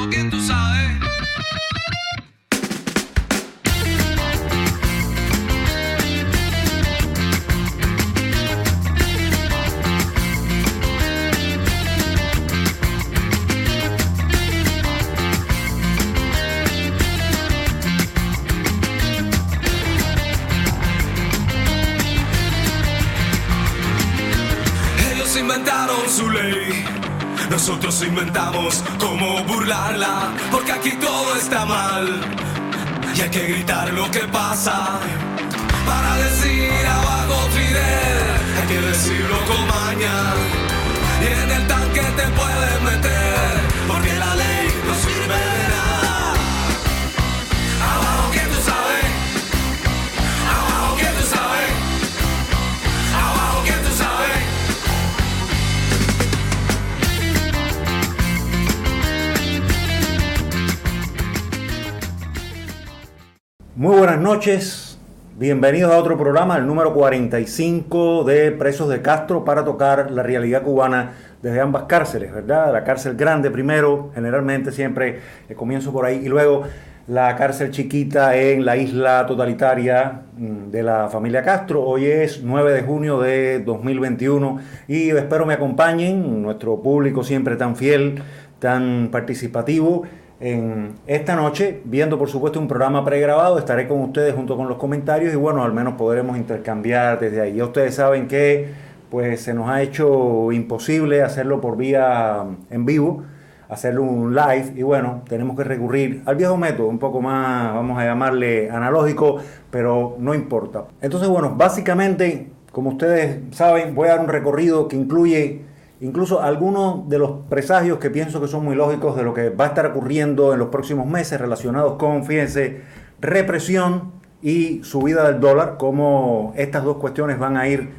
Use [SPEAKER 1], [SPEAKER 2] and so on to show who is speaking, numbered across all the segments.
[SPEAKER 1] abajo, ¿quién tú sabes? Porque aquí todo está mal. Y hay que gritar lo que pasa. Para decir abajo Fidel, hay que decirlo con maña. Y en el tanque te puedes meter,
[SPEAKER 2] noches, bienvenidos a otro programa, el número 45 de Presos de Castro para tocar la realidad cubana desde ambas cárceles, ¿verdad? La cárcel grande primero, generalmente siempre eh, comienzo por ahí, y luego la cárcel chiquita en la isla totalitaria mm, de la familia Castro. Hoy es 9 de junio de 2021 y espero me acompañen, nuestro público siempre tan fiel, tan participativo. En esta noche, viendo por supuesto un programa pregrabado, estaré con ustedes junto con los comentarios y bueno, al menos podremos intercambiar desde ahí. Ya ustedes saben que pues se nos ha hecho imposible hacerlo por vía en vivo, hacerlo un live y bueno, tenemos que recurrir al viejo método, un poco más, vamos a llamarle analógico, pero no importa. Entonces bueno, básicamente, como ustedes saben, voy a dar un recorrido que incluye incluso algunos de los presagios que pienso que son muy lógicos de lo que va a estar ocurriendo en los próximos meses relacionados con, fíjense, represión y subida del dólar, cómo estas dos cuestiones van a ir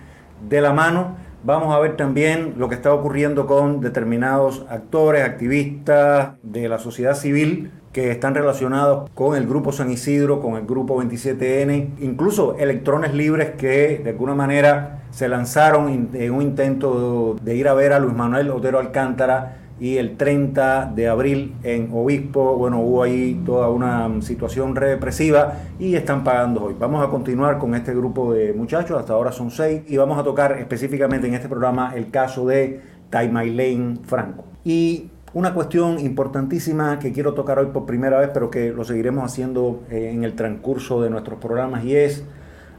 [SPEAKER 2] de la mano. Vamos a ver también lo que está ocurriendo con determinados actores, activistas de la sociedad civil que están relacionados con el grupo San Isidro, con el grupo 27N, incluso electrones libres que de alguna manera se lanzaron en un intento de ir a ver a Luis Manuel Otero Alcántara y el 30 de abril en Obispo, bueno, hubo ahí toda una situación represiva y están pagando hoy. Vamos a continuar con este grupo de muchachos, hasta ahora son seis, y vamos a tocar específicamente en este programa el caso de Taimailén Franco. Y una cuestión importantísima que quiero tocar hoy por primera vez, pero que lo seguiremos haciendo eh, en el transcurso de nuestros programas, y es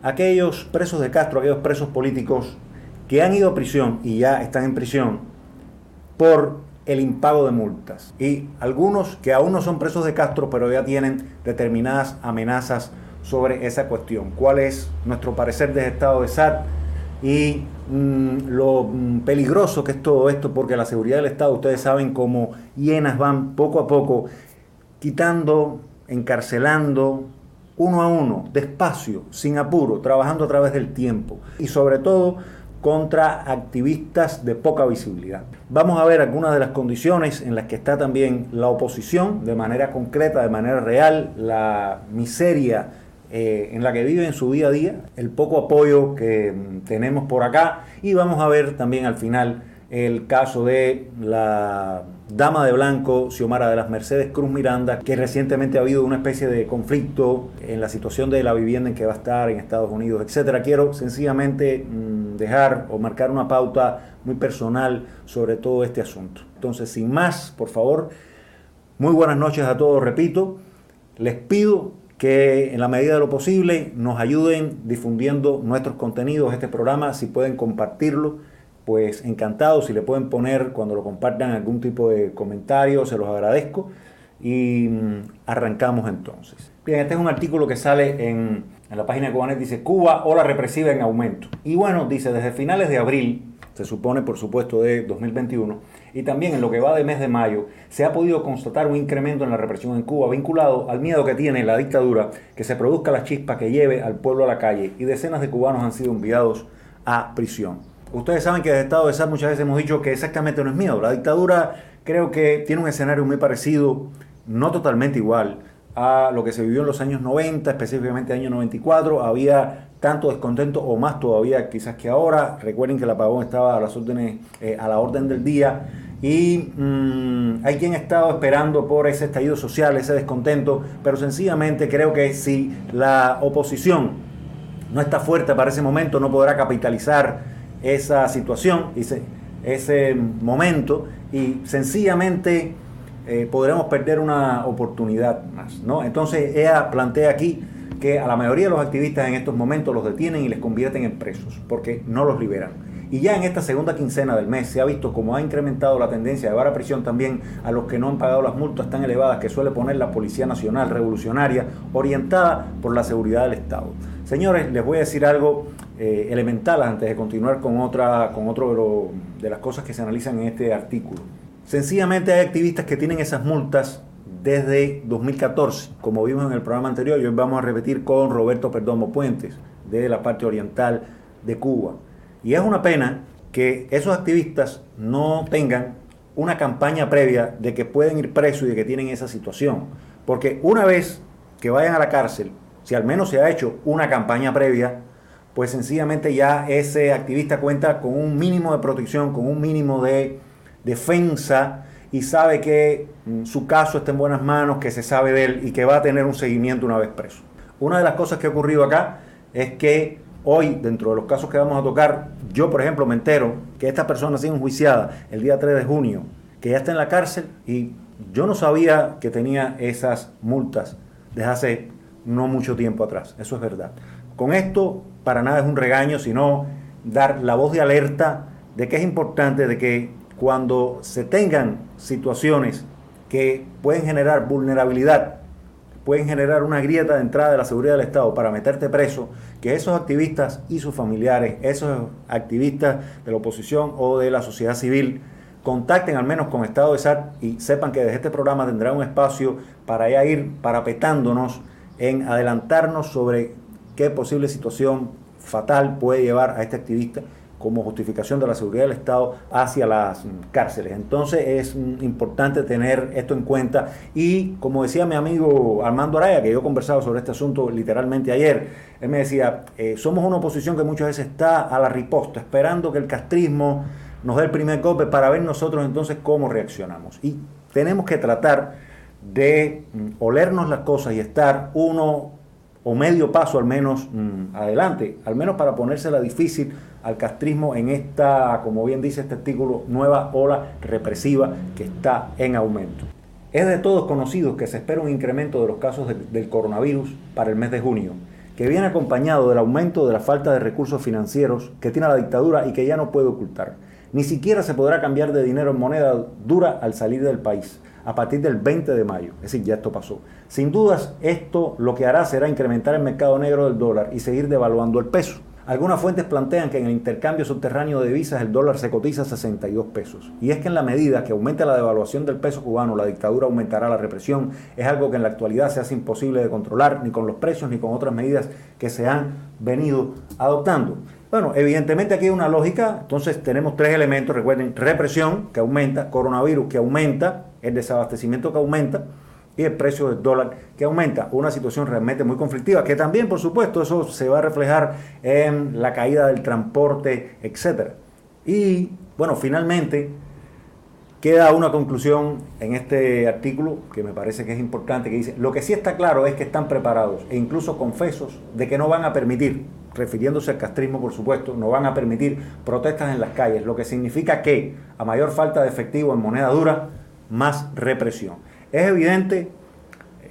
[SPEAKER 2] aquellos presos de Castro, aquellos presos políticos que han ido a prisión y ya están en prisión por el impago de multas. Y algunos que aún no son presos de Castro, pero ya tienen determinadas amenazas sobre esa cuestión. ¿Cuál es nuestro parecer desde estado de SAT? Y mmm, lo mmm, peligroso que es todo esto, porque la seguridad del Estado, ustedes saben cómo hienas van poco a poco quitando, encarcelando, uno a uno, despacio, sin apuro, trabajando a través del tiempo y sobre todo contra activistas de poca visibilidad. Vamos a ver algunas de las condiciones en las que está también la oposición de manera concreta, de manera real, la miseria eh, en la que vive en su día a día, el poco apoyo que mm, tenemos por acá y vamos a ver también al final el caso de la dama de blanco, Xiomara de las Mercedes Cruz Miranda, que recientemente ha habido una especie de conflicto en la situación de la vivienda en que va a estar en Estados Unidos, etcétera. Quiero sencillamente mmm, dejar o marcar una pauta muy personal sobre todo este asunto. Entonces, sin más, por favor, muy buenas noches a todos, repito, les pido que en la medida de lo posible nos ayuden difundiendo nuestros contenidos, este programa, si pueden compartirlo pues encantado si le pueden poner cuando lo compartan algún tipo de comentario, se los agradezco y mm, arrancamos entonces. Bien, este es un artículo que sale en, la página de Cubanet, dice Cuba, ola represiva en aumento. Y bueno, dice desde finales de abril, se supone por supuesto de 2021, y también en lo que va de mes de mayo, se ha podido constatar un incremento en la represión en Cuba vinculado al miedo que tiene la dictadura que se produzca la chispa que lleve al pueblo a la calle y decenas de cubanos han sido enviados a prisión. Ustedes saben que desde Estado de SAT muchas veces hemos dicho que exactamente no es miedo. La dictadura creo que tiene un escenario muy parecido, no totalmente igual, a lo que se vivió en los años 90, específicamente año 94. Había tanto descontento o más todavía quizás que ahora. Recuerden que el apagón estaba a las órdenes, eh, a la orden del día y mm, hay quien ha estado esperando por ese estallido social, ese descontento, pero sencillamente creo que si la oposición no está fuerte para ese momento, no podrá capitalizar esa situación, ese, momento, y sencillamente eh, podremos perder una oportunidad más. ¿no? Entonces ella plantea aquí que a la mayoría de los activistas en estos momentos los detienen y les convierten en presos, porque no los liberan. Y ya en esta segunda quincena del mes se ha visto cómo ha incrementado la tendencia de llevar a prisión también a los que no han pagado las multas tan elevadas que suele poner la Policía Nacional Revolucionaria, orientada por la seguridad del Estado. Señores, les voy a decir algo eh, elemental antes de continuar con otra, con otro de, de las cosas que se analizan en este artículo. Sencillamente hay activistas que tienen esas multas desde 2014, como vimos en el programa anterior, y hoy vamos a repetir con Roberto Perdomo Puentes, de la parte oriental de Cuba. Y es una pena que esos activistas no tengan una campaña previa de que pueden ir presos y de que tienen esa situación. Porque una vez que vayan a la cárcel, si al menos se ha hecho una campaña previa, pues sencillamente ya ese activista cuenta con un mínimo de protección, con un mínimo de defensa y sabe que mm, su caso está en buenas manos, que se sabe de él y que va a tener un seguimiento una vez preso. Una de las cosas que ha ocurrido acá es que Hoy, dentro de los casos que vamos a tocar, yo, por ejemplo, me entero que esta persona ha sido enjuiciada el día 3 de junio, que ya está en la cárcel y yo no sabía que tenía esas multas desde hace no mucho tiempo atrás. Eso es verdad. Con esto, para nada es un regaño, sino dar la voz de alerta de que es importante de que cuando se tengan situaciones que pueden generar vulnerabilidad pueden generar una grieta de entrada de la seguridad del Estado para meterte preso, que esos activistas y sus familiares, esos activistas de la oposición o de la sociedad civil, contacten al menos con Estado de SAT y sepan que desde este programa tendrá un espacio para ya ir parapetándonos en adelantarnos sobre qué posible situación fatal puede llevar a este activista como justificación de la seguridad del Estado hacia las cárceles. Entonces es importante tener esto en cuenta y como decía mi amigo Armando Araya, que yo he conversado sobre este asunto literalmente ayer, él me decía, eh, somos una oposición que muchas veces está a la riposta, esperando que el castrismo nos dé el primer golpe para ver nosotros entonces cómo reaccionamos. Y tenemos que tratar de mm, olernos las cosas y estar uno o medio paso al menos mm, adelante, al menos para ponérsela difícil al castrismo en esta, como bien dice este artículo, nueva ola represiva que está en aumento. Es de todos conocidos que se espera un incremento de los casos del coronavirus para el mes de junio, que viene acompañado del aumento de la falta de recursos financieros que tiene la dictadura y que ya no puede ocultar. Ni siquiera se podrá cambiar de dinero en moneda dura al salir del país a partir del 20 de mayo. Es decir, ya esto pasó. Sin dudas, esto lo que hará será incrementar el mercado negro del dólar y seguir devaluando el peso. Algunas fuentes plantean que en el intercambio subterráneo de divisas el dólar se cotiza a 62 pesos. Y es que en la medida que aumente la devaluación del peso cubano, la dictadura aumentará la represión. Es algo que en la actualidad se hace imposible de controlar, ni con los precios, ni con otras medidas que se han venido adoptando. Bueno, evidentemente aquí hay una lógica, entonces tenemos tres elementos, recuerden, represión que aumenta, coronavirus que aumenta, el desabastecimiento que aumenta, y el precio del dólar que aumenta. Una situación realmente muy conflictiva, que también, por supuesto, eso se va a reflejar en la caída del transporte, etc. Y, bueno, finalmente, queda una conclusión en este artículo que me parece que es importante, que dice, lo que sí está claro es que están preparados e incluso confesos de que no van a permitir, refiriéndose al castrismo, por supuesto, no van a permitir protestas en las calles, lo que significa que a mayor falta de efectivo en moneda dura, más represión. Es evidente,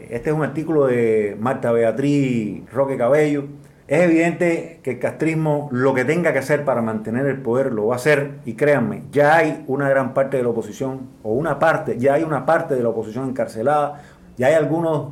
[SPEAKER 2] este es un artículo de Marta Beatriz Roque Cabello, es evidente que el castrismo lo que tenga que hacer para mantener el poder lo va a hacer y créanme, ya hay una gran parte de la oposición, o una parte, ya hay una parte de la oposición encarcelada, ya hay algunos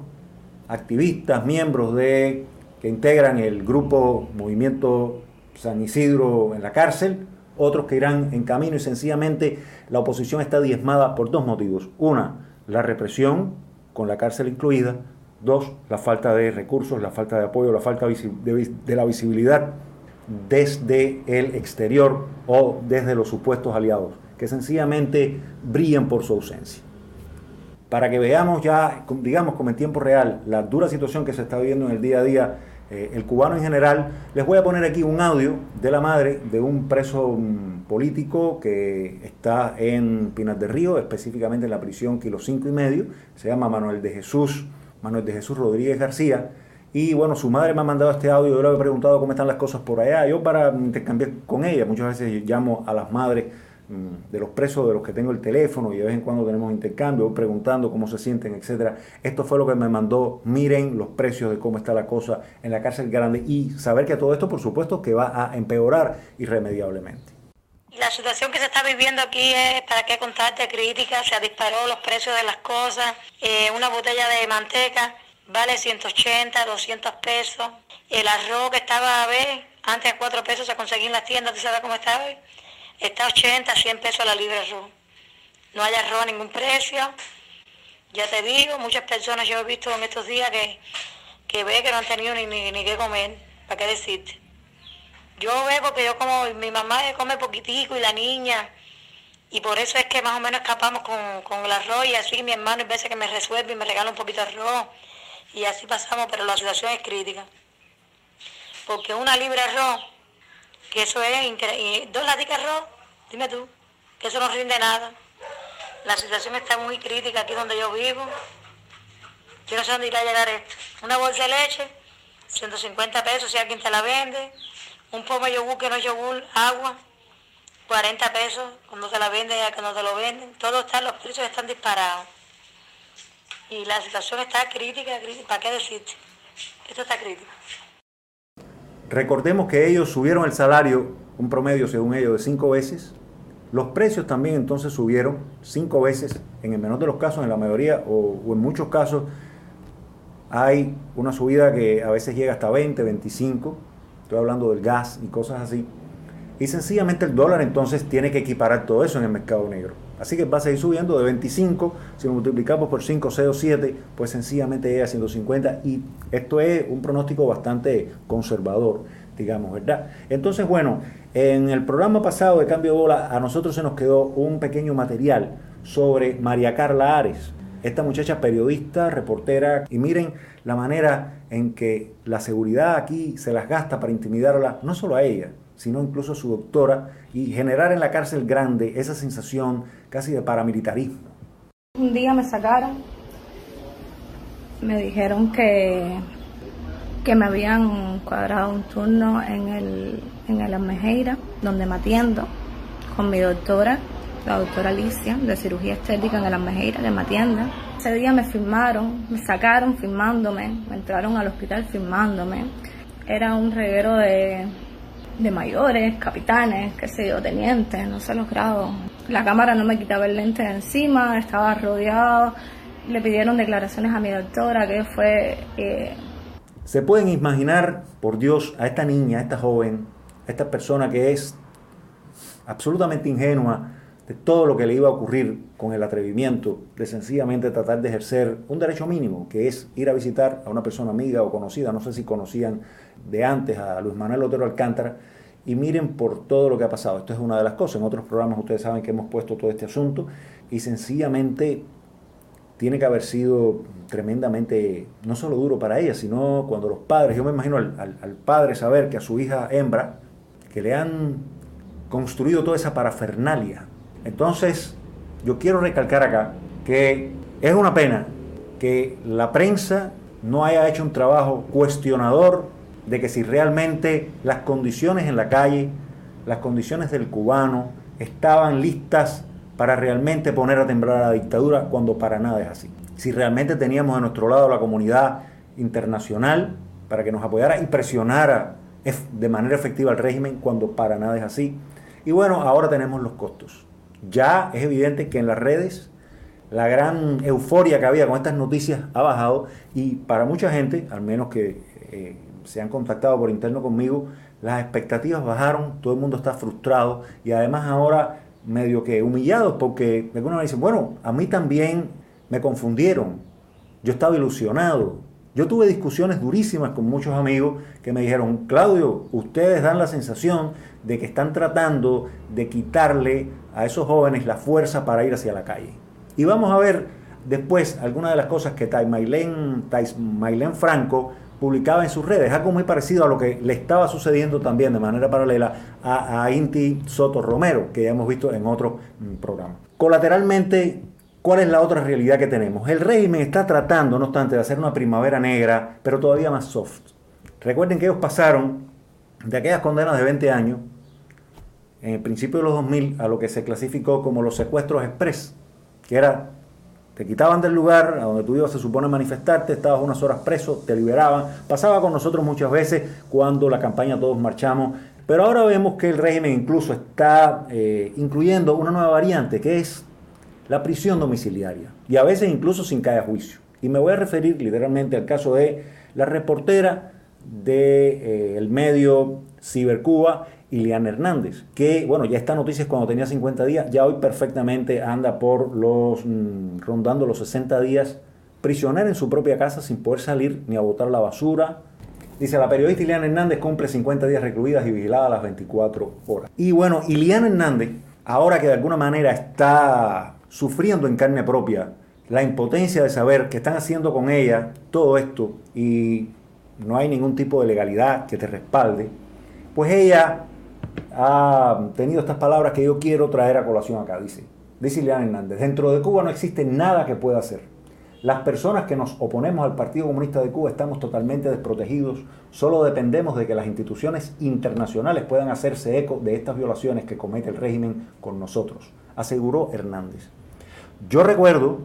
[SPEAKER 2] activistas, miembros de que integran el grupo Movimiento San Isidro en la cárcel, otros que irán en camino y sencillamente la oposición está diezmada por dos motivos. Una, la represión, con la cárcel incluida. Dos, la falta de recursos, la falta de apoyo, la falta de, la visibilidad desde el exterior o desde los supuestos aliados, que sencillamente brillan por su ausencia. Para que veamos ya, digamos, como en tiempo real, la dura situación que se está viviendo en el día a día eh, el cubano en general. Les voy a poner aquí un audio de la madre de un preso mm, político que está en Pinas de Río, específicamente en la prisión Kilo 5 y medio. Se llama Manuel de Jesús, Manuel de Jesús Rodríguez García. Y bueno, su madre me ha mandado este audio, yo le he preguntado cómo están las cosas por allá. Yo para intercambiar con ella, muchas veces llamo a las madres Mm, de los presos de los que tengo el teléfono y de vez en cuando tenemos intercambio, preguntando cómo se sienten, etcétera. Esto fue lo que me mandó, miren los precios de cómo está la cosa en la cárcel grande y saber que todo esto, por supuesto, que va a empeorar irremediablemente.
[SPEAKER 3] La situación que se está viviendo aquí es, para qué contarte, crítica, se ha disparado los precios de las cosas, eh, una botella de manteca vale 180, 200 pesos, el arroz que estaba a ver, antes de 4 pesos se conseguía en las tiendas, ¿tú sabes cómo está hoy? Está 80, 100 pesos la libra arroz. No hay arroz a ningún precio. Ya te digo, muchas personas yo he visto en estos días que, que ve que no han tenido ni, ni, qué comer. ¿Para qué decirte? Yo veo porque yo como, mi mamá come poquitico y la niña. Y por eso es que más o menos escapamos con, con el arroz y así mi hermano hay veces que me resuelve y me regala un poquito de arroz. Y así pasamos, pero la situación es crítica. Porque una libra de arroz que eso es increíble. Dos laticas arroz, dime tú, que eso no rinde nada. La situación está muy crítica aquí donde yo vivo. Yo no sé dónde irá a llegar esto. Una bolsa de leche, 150 pesos si alguien te la vende. Un pomo de yogur que no es yogur, agua, 40 pesos cuando te la venden que no te lo venden. Todo está, los precios están disparados. Y la situación está crítica, crítica. ¿Para qué decirte? Esto está crítico.
[SPEAKER 2] Recordemos que ellos subieron el salario, un promedio según ellos, de cinco veces. Los precios también entonces subieron cinco veces, en el menor de los casos, en la mayoría o, en muchos casos hay una subida que a veces llega hasta 20, 25, estoy hablando del gas y cosas así. Y sencillamente el dólar entonces tiene que equiparar todo eso en el mercado negro. Así que va a seguir subiendo de 25, si lo multiplicamos por 5, 6 o 7, pues sencillamente llega a 150 y esto es un pronóstico bastante conservador, digamos, ¿verdad? Entonces, bueno, en el programa pasado de Cambio de Bola a nosotros se nos quedó un pequeño material sobre María Carla Ares, esta muchacha periodista, reportera, y miren la manera en que la seguridad aquí se las gasta para intimidarla, no solo a ella, sino incluso a su doctora, y generar en la cárcel grande esa sensación casi de paramilitarismo.
[SPEAKER 4] Un día me sacaron, me dijeron que, que me habían cuadrado un turno en el, en el Almejeira, donde me atiendo, con mi doctora, la doctora Alicia, de cirugía estética en el Almejeira, que me atiende. Ese día me firmaron, me sacaron firmándome, me entraron al hospital firmándome. Era un reguero de de mayores, capitanes, qué sé yo, tenientes, no sé los grados. La cámara no me quitaba el lente de encima, estaba rodeado, le pidieron declaraciones a mi doctora, que fue... Eh,
[SPEAKER 2] Se pueden imaginar, por Dios, a esta niña, a esta joven, a esta persona que es absolutamente ingenua de todo lo que le iba a ocurrir con el atrevimiento de sencillamente tratar de ejercer un derecho mínimo, que es ir a visitar a una persona amiga o conocida, no sé si conocían de antes a Luis Manuel Otero Alcántara, y miren por todo lo que ha pasado. Esto es una de las cosas. En otros programas ustedes saben que hemos puesto todo este asunto y sencillamente tiene que haber sido tremendamente, no solo duro para ella, sino cuando los padres, yo me imagino al, al padre saber que a su hija hembra, que le han construido toda esa parafernalia. Entonces, yo quiero recalcar acá que es una pena que la prensa no haya hecho un trabajo cuestionador de que si realmente las condiciones en la calle, las condiciones del cubano, estaban listas para realmente poner a temblar a la dictadura cuando para nada es así. Si realmente teníamos a nuestro lado la comunidad internacional para que nos apoyara y presionara de manera efectiva al régimen cuando para nada es así. Y bueno, ahora tenemos los costos. Ya es evidente que en las redes la gran euforia que había con estas noticias ha bajado y para mucha gente, al menos que eh, se han contactado por interno conmigo, las expectativas bajaron, todo el mundo está frustrado y además ahora medio que humillados porque algunos me dicen, bueno, a mí también me confundieron, yo estaba ilusionado. Yo tuve discusiones durísimas con muchos amigos que me dijeron, Claudio, ustedes dan la sensación de que están tratando de quitarle a esos jóvenes la fuerza para ir hacia la calle. Y vamos a ver después algunas de las cosas que Mailén Franco publicaba en sus redes, algo muy parecido a lo que le estaba sucediendo también de manera paralela a, Inti Soto Romero, que ya hemos visto en otro mm, programa. Colateralmente, ¿cuál es la otra realidad que tenemos? El régimen está tratando, no obstante, de hacer una primavera negra, pero todavía más soft. Recuerden que ellos pasaron de aquellas condenas de 20 años, en el principio de los 2000, a lo que se clasificó como los secuestros express, que era te quitaban del lugar a donde tú ibas, se supone, manifestarte, estabas unas horas preso, te liberaban. Pasaba con nosotros muchas veces cuando la campaña Todos Marchamos. Pero ahora vemos que el régimen incluso está eh, incluyendo una nueva variante, que es la prisión domiciliaria. Y a veces incluso sin caer a juicio. Y me voy a referir literalmente al caso de la reportera del eh, medio Cibercuba Iliana Hernández, que bueno, ya esta noticia es cuando tenía 50 días, ya hoy perfectamente anda por los, mm, rondando los 60 días prisionera en su propia casa sin poder salir ni a botar la basura. Dice, la periodista Iliana Hernández cumple 50 días recluidas y vigilada a las 24 horas. Y bueno, Iliana Hernández, ahora que de alguna manera está sufriendo en carne propia la impotencia de saber que están haciendo con ella todo esto y no hay ningún tipo de legalidad que te respalde, pues ella ha tenido estas palabras que yo quiero traer a colación acá. Dice, dice Ileana Hernández, dentro de Cuba no existe nada que pueda hacer. Las personas que nos oponemos al Partido Comunista de Cuba estamos totalmente desprotegidos, solo dependemos de que las instituciones internacionales puedan hacerse eco de estas violaciones que comete el régimen con nosotros, aseguró Hernández. Yo recuerdo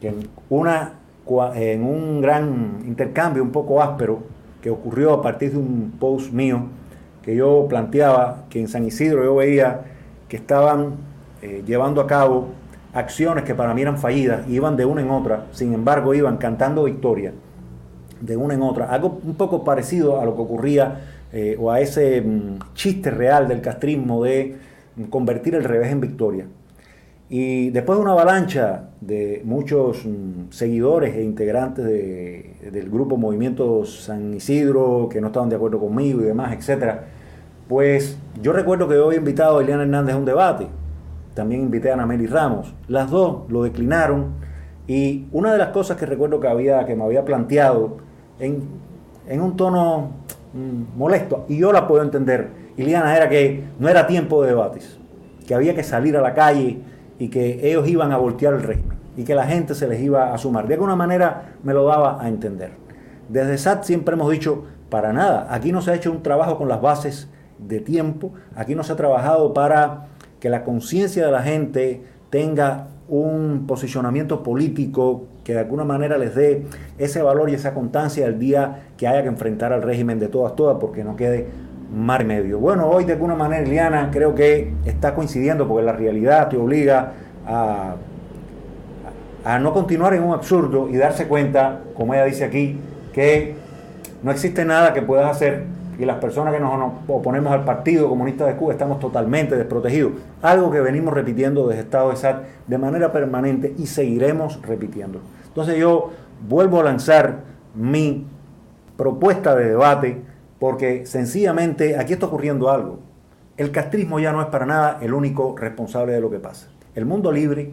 [SPEAKER 2] que en, un gran intercambio un poco áspero que ocurrió a partir de un post mío, que yo planteaba que en San Isidro yo veía que estaban eh, llevando a cabo acciones que para mí eran fallidas, iban de una en otra, sin embargo iban cantando victoria de una en otra, algo un poco parecido a lo que ocurría eh, o a ese mm, chiste real del castrismo de convertir el revés en victoria. Y después de una avalancha de muchos mm, seguidores e integrantes del grupo Movimiento San Isidro que no estaban de acuerdo conmigo y demás, etcétera, pues yo recuerdo que hoy he invitado a Eliana Hernández a un debate. También invité a Ana Meli Ramos. Las dos lo declinaron. Y una de las cosas que recuerdo que, había, que me había planteado en, en un tono mm, molesto, y yo la puedo entender, Iliana, era que no era tiempo de debates, que había que salir a la calle y que ellos iban a voltear el régimen y que la gente se les iba a sumar. De alguna manera me lo daba a entender. Desde SAT siempre hemos dicho, para nada, aquí no se ha hecho un trabajo con las bases de tiempo, aquí no se ha trabajado para que la conciencia de la gente tenga un posicionamiento político que de alguna manera les dé ese valor y esa constancia el día que haya que enfrentar al régimen de todas, todas, porque no quede mar medio. Bueno, hoy de alguna manera, Eliana, creo que está coincidiendo porque la realidad te obliga a, a no continuar en un absurdo y darse cuenta, como ella dice aquí, que no existe nada que puedas hacer y las personas que nos, oponemos al Partido Comunista de Cuba estamos totalmente desprotegidos. Algo que venimos repitiendo desde Estado de SAT de manera permanente y seguiremos repitiendo. Entonces yo vuelvo a lanzar mi propuesta de debate porque sencillamente aquí está ocurriendo algo. El castrismo ya no es para nada el único responsable de lo que pasa. El mundo libre,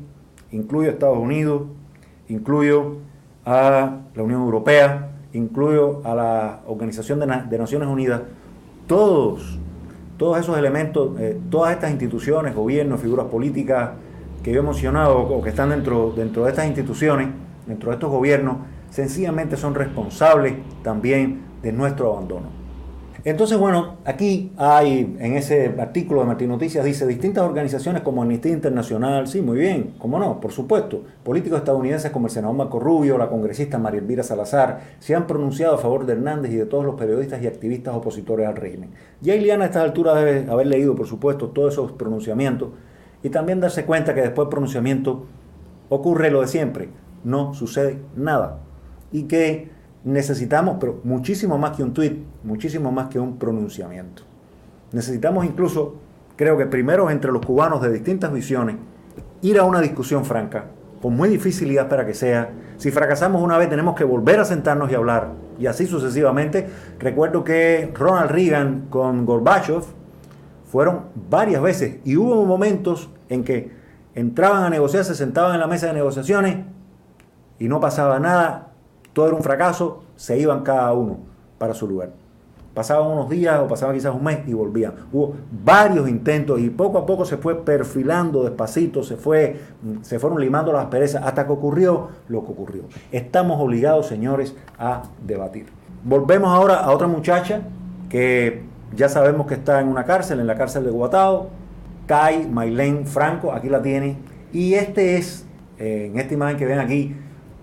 [SPEAKER 2] incluyo a Estados Unidos, incluyo a la Unión Europea, incluyo a la Organización de, Naciones Unidas, todos, todos esos elementos, eh, todas estas instituciones, gobiernos, figuras políticas que yo he mencionado o que están dentro, dentro de estas instituciones, dentro de estos gobiernos, sencillamente son responsables también de nuestro abandono. Entonces, bueno, aquí hay, en ese artículo de Martín Noticias, dice, distintas organizaciones como Amnistía Internacional, sí, muy bien, cómo no, por supuesto, políticos estadounidenses como el senador Marco Rubio, la congresista María Elvira Salazar, se han pronunciado a favor de Hernández y de todos los periodistas y activistas opositores al régimen. Ya Iliana a esta altura debe haber leído, por supuesto, todos esos pronunciamientos y también darse cuenta que después del pronunciamiento ocurre lo de siempre, no sucede nada. Y que necesitamos, pero muchísimo más que un tweet, muchísimo más que un pronunciamiento. Necesitamos incluso, creo que primero entre los cubanos de distintas visiones, ir a una discusión franca, con muy dificilidad para que sea. Si fracasamos una vez tenemos que volver a sentarnos y hablar, y así sucesivamente. Recuerdo que Ronald Reagan con Gorbachev fueron varias veces y hubo momentos en que entraban a negociar, se sentaban en la mesa de negociaciones y no pasaba nada todo era un fracaso, se iban cada uno. para su lugar. Pasaban unos días o pasaban quizás un mes y volvían. Hubo varios intentos y poco a poco se fue perfilando despacito, se, fue, se fueron limando las perezas hasta que ocurrió lo que ocurrió. Estamos obligados, señores, a debatir. Volvemos ahora a otra muchacha que ya sabemos que está en una cárcel, en la cárcel de Guatao, Kai Mailén Franco, aquí la tiene. Y este es, eh, en esta imagen que ven aquí,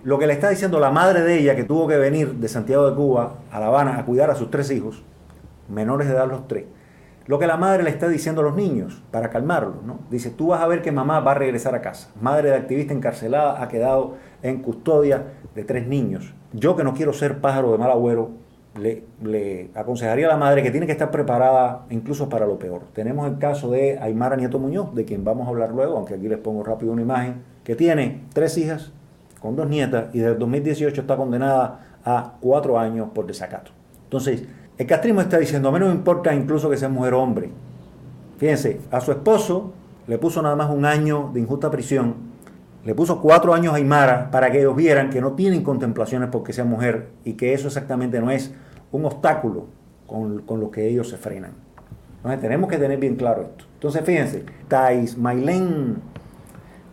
[SPEAKER 2] lo que le está diciendo la madre de ella, que tuvo que venir de Santiago de Cuba a La Habana a cuidar a sus tres hijos, menores de edad los tres. Lo que la madre le está diciendo a los niños para calmarlos, ¿no? Dice, tú vas a ver que mamá va a regresar a casa. Madre de activista encarcelada ha quedado en custodia de tres niños. Yo que no quiero ser pájaro de mal agüero, le, aconsejaría a la madre que tiene que estar preparada incluso para lo peor. Tenemos el caso de Aymara Nieto Muñoz, de quien vamos a hablar luego, aunque aquí les pongo rápido una imagen, que tiene tres hijas con dos nietas y desde 2018 está condenada a cuatro años por desacato. Entonces, el castrismo está diciendo, a mí no me importa incluso que sea mujer o hombre. Fíjense, a su esposo le puso nada más un año de injusta prisión le puso cuatro años a Aymara para que ellos vieran que no tienen contemplaciones porque sea mujer y que eso exactamente no es un obstáculo con, lo que ellos se frenan. Entonces tenemos que tener bien claro esto. Entonces fíjense, Thais Mailén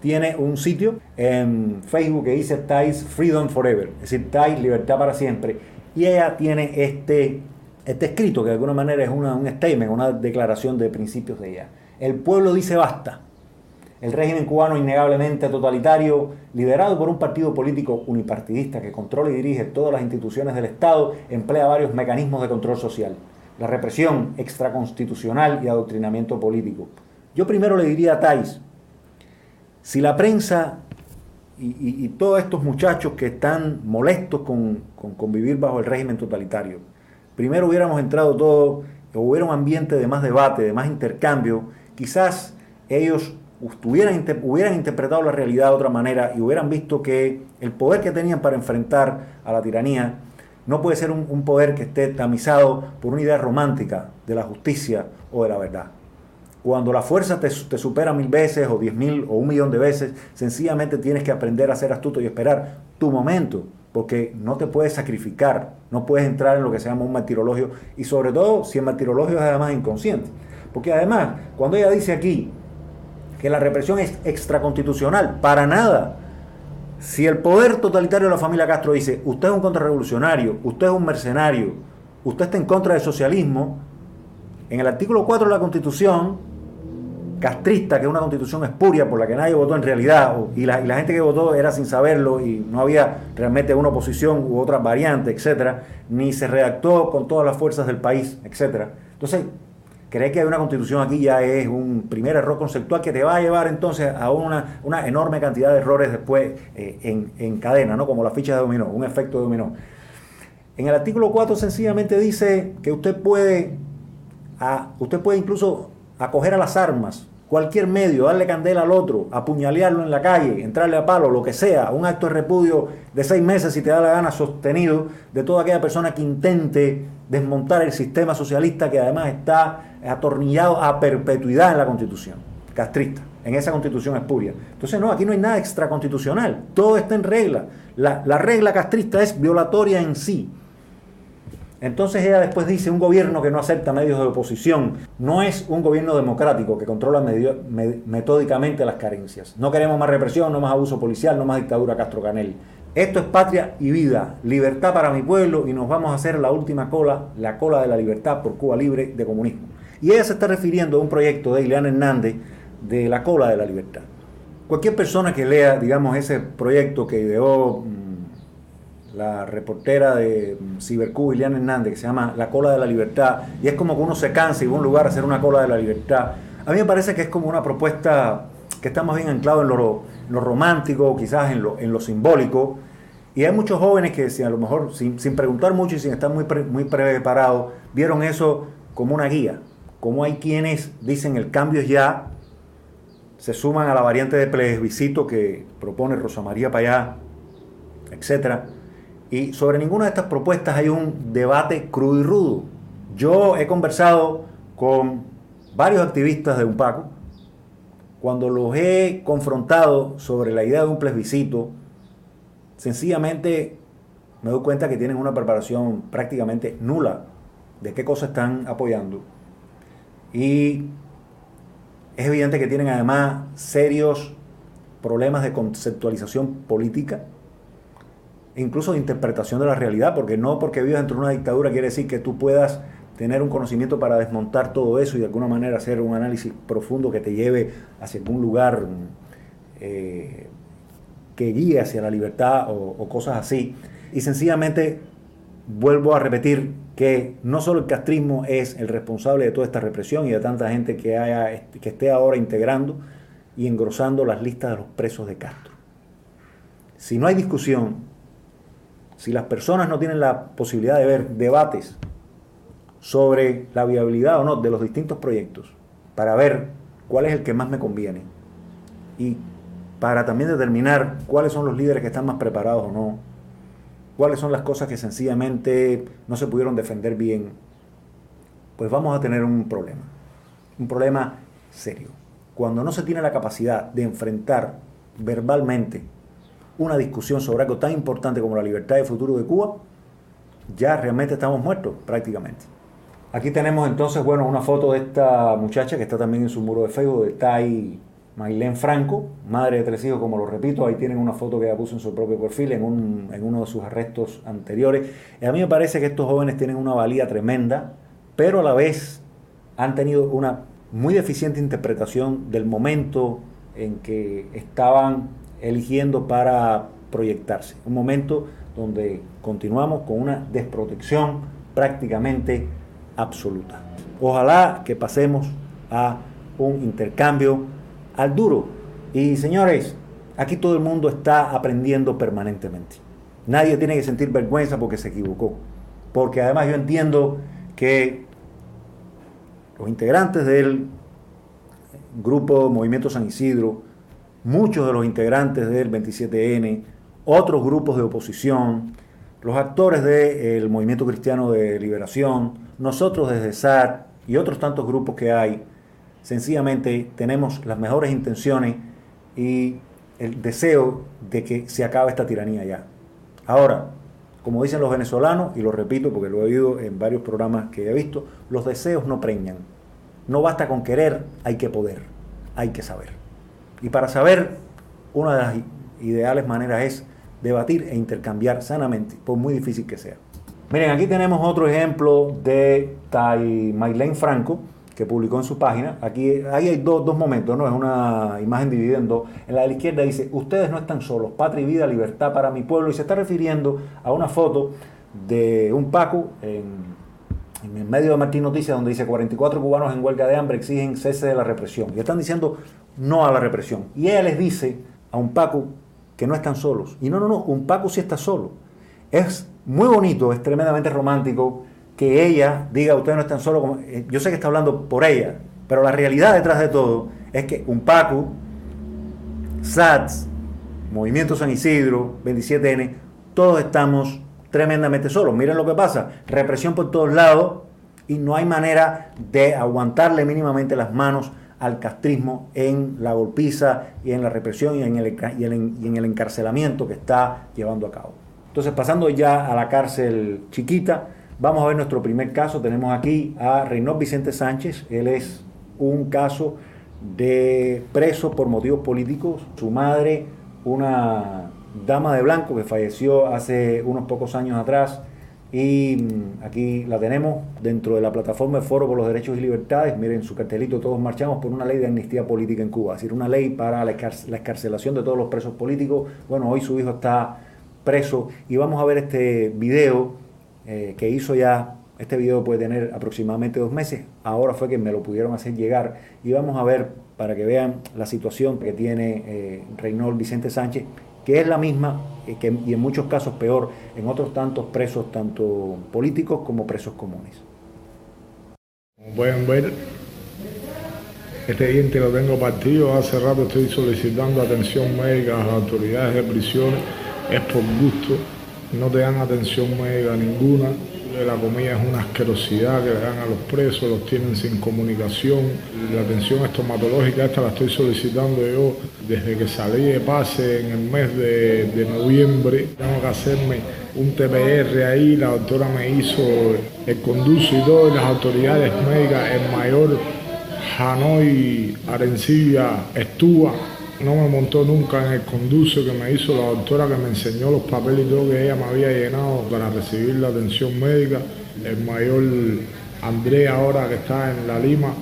[SPEAKER 2] tiene un sitio en Facebook que dice Thais Freedom Forever, es decir, Thais Libertad para siempre. Y ella tiene este, este escrito que de alguna manera es una, un statement, una declaración de principios de ella. El pueblo dice basta el régimen cubano innegablemente totalitario, liderado por un partido político unipartidista que controla y dirige todas las instituciones del Estado, emplea varios mecanismos de control social. La represión extraconstitucional y adoctrinamiento político. Yo primero le diría a Tais, si la prensa y, todos estos muchachos que están molestos con, con, con vivir bajo el régimen totalitario, primero hubiéramos entrado todo, o hubiera un ambiente de más debate, de más intercambio, quizás ellos hubieran, hubieran interpretado la realidad de otra manera y hubieran visto que el poder que tenían para enfrentar a la tiranía no puede ser un, poder que esté tamizado por una idea romántica de la justicia o de la verdad. Cuando la fuerza te, te supera mil veces o diez mil o un millón de veces, sencillamente tienes que aprender a ser astuto y esperar tu momento, porque no te puedes sacrificar, no puedes entrar en lo que se llama un martirologio, y sobre todo si el martirologio es además inconsciente. Porque además, cuando ella dice aquí, que la represión es extraconstitucional. Para nada. Si el poder totalitario de la familia Castro dice, usted es un contrarrevolucionario, usted es un mercenario, usted está en contra del socialismo, en el artículo 4 de la Constitución, castrista, que es una constitución espuria por la que nadie votó en realidad, y la, gente que votó era sin saberlo y no había realmente una oposición u otra variante, etcétera, ni se redactó con todas las fuerzas del país, etcétera. Entonces, Creer que hay una constitución aquí ya es un primer error conceptual que te va a llevar entonces a una, enorme cantidad de errores después eh, en, cadena, ¿no? como la ficha de dominó, un efecto de dominó. En el artículo 4 sencillamente dice que usted puede, usted puede incluso acoger a las armas, cualquier medio, darle candela al otro, apuñalearlo en la calle, entrarle a palo, lo que sea, un acto de repudio de seis meses si te da la gana sostenido de toda aquella persona que intente desmontar el sistema socialista que además está atornillado a perpetuidad en la constitución, castrista, en esa constitución espuria. Entonces, no, aquí no hay nada extraconstitucional, todo está en regla. La, la regla castrista es violatoria en sí. Entonces ella después dice, un gobierno que no acepta medios de oposición no es un gobierno democrático que controla metódicamente las carencias. No queremos más represión, no más abuso policial, no más dictadura Castro Canel. Esto es patria y vida, libertad para mi pueblo y nos vamos a hacer la última cola, la cola de la libertad por Cuba libre de comunismo. Y ella se está refiriendo a un proyecto de Ileana Hernández de la cola de la libertad. Cualquier persona que lea, digamos, ese proyecto que ideó mm, la reportera de mm, Cibercú, Ileana Hernández, que se llama La cola de la libertad, y es como que uno se cansa y va a un lugar a hacer una cola de la libertad. A mí me parece que es como una propuesta que está más bien anclado en lo, romántico, quizás en lo, en lo simbólico. Y hay muchos jóvenes que, si a lo mejor sin, preguntar mucho y sin estar muy, muy preparados, vieron eso como una guía como hay quienes dicen el cambio es ya, se suman a la variante de plebiscito que propone Rosa María Payá, etc. Y sobre ninguna de estas propuestas hay un debate crudo y rudo. Yo he conversado con varios activistas de UNPACO, cuando los he confrontado sobre la idea de un plebiscito, sencillamente me doy cuenta que tienen una preparación prácticamente nula de qué cosas están apoyando. Y es evidente que tienen además serios problemas de conceptualización política incluso de interpretación de la realidad, porque no porque vivas dentro de una dictadura quiere decir que tú puedas tener un conocimiento para desmontar todo eso y de alguna manera hacer un análisis profundo que te lleve hacia algún lugar eh, que guíe hacia la libertad o, cosas así. Y sencillamente vuelvo a repetir que no solo el castrismo es el responsable de toda esta represión y de tanta gente que, haya, que esté ahora integrando y engrosando las listas de los presos de Castro. Si no hay discusión, si las personas no tienen la posibilidad de ver debates sobre la viabilidad o no de los distintos proyectos, para ver cuál es el que más me conviene y para también determinar cuáles son los líderes que están más preparados o no, cuáles son las cosas que sencillamente no se pudieron defender bien, pues vamos a tener un problema, un problema serio. Cuando no se tiene la capacidad de enfrentar verbalmente una discusión sobre algo tan importante como la libertad y el futuro de Cuba, ya realmente estamos muertos prácticamente. Aquí tenemos entonces, bueno, una foto de esta muchacha que está también en su muro de Facebook, de Tai Mailén Franco, madre de tres hijos, como lo repito, ahí tienen una foto que ella puso en su propio perfil en, uno de sus arrestos anteriores. Y a mí me parece que estos jóvenes tienen una valía tremenda, pero a la vez han tenido una muy deficiente interpretación del momento en que estaban eligiendo para proyectarse. Un momento donde continuamos con una desprotección prácticamente absoluta. Ojalá que pasemos a un intercambio al duro. Y señores, aquí todo el mundo está aprendiendo permanentemente. Nadie tiene que sentir vergüenza porque se equivocó. Porque además yo entiendo que los integrantes del grupo Movimiento San Isidro, muchos de los integrantes del 27N, otros grupos de oposición, los actores del Movimiento Cristiano de Liberación, nosotros desde SAR y otros tantos grupos que hay, Sencillamente tenemos las mejores intenciones y el deseo de que se acabe esta tiranía ya. Ahora, como dicen los venezolanos, y lo repito porque lo he oído en varios programas que he visto, los deseos no preñan. No basta con querer, hay que poder, hay que saber. Y para saber, una de las ideales maneras es debatir e intercambiar sanamente, por muy difícil que sea. Miren, aquí tenemos otro ejemplo de Maylene Franco, que publicó en su página. Aquí ahí hay dos, dos momentos, ¿no? Es una imagen dividida en dos. En la de la izquierda dice, ustedes no están solos, patria y vida, libertad para mi pueblo. Y se está refiriendo a una foto de un Paco en, en medio de Martín Noticias donde dice 44 cubanos en huelga de hambre exigen cese de la represión. Y están diciendo no a la represión. Y ella les dice a un Paco que no están solos. Y no, no, no, un Paco sí está solo. Es muy bonito, es tremendamente romántico que ella diga, ustedes no están solo como... Eh, yo sé que está hablando por ella, pero la realidad detrás de todo es que un Paco, SATS, Movimiento San Isidro, 27N, todos estamos tremendamente solos. Miren lo que pasa, represión por todos lados y no hay manera de aguantarle mínimamente las manos al castrismo en la golpiza y en la represión y en el, y en el encarcelamiento que está llevando a cabo. Entonces, pasando ya a la cárcel chiquita, Vamos a ver nuestro primer caso. Tenemos aquí a Reynold Vicente Sánchez. Él es un caso de preso por motivos políticos. Su madre, una dama de blanco que falleció hace unos pocos años atrás. Y mm, aquí la tenemos dentro de la plataforma Foro por los Derechos y Libertades. Miren su cartelito, todos marchamos por una ley de amnistía política en Cuba, es decir, una ley para la escarcelación de todos los presos políticos. Bueno, hoy su hijo está preso y vamos a ver este video eh, que hizo ya, este video puede tener aproximadamente dos meses, ahora fue que me lo pudieron hacer llegar y vamos a ver para que vean la situación que tiene eh, Reynold Vicente Sánchez, que es la misma eh, y en muchos casos peor en otros tantos presos, tanto políticos como presos comunes.
[SPEAKER 5] Como pueden ver, este diente lo tengo partido, hace rato estoy solicitando atención médica a las autoridades de prisiones, es por gusto no te dan atención médica ninguna. La comida es una asquerosidad que le dan a los presos, los tienen sin comunicación. La atención estomatológica esta la estoy solicitando yo desde que salí de pase en el mes de, noviembre. Tengo que hacerme un TPR ahí, la doctora me hizo el conduce y todo, las autoridades médicas, el mayor Hanoi Arencilla Estúa, no me montó nunca en el conduce que me hizo la doctora que me enseñó los papeles y todo que ella me había llenado para recibir la atención médica. El mayor Andrés ahora que está en la Lima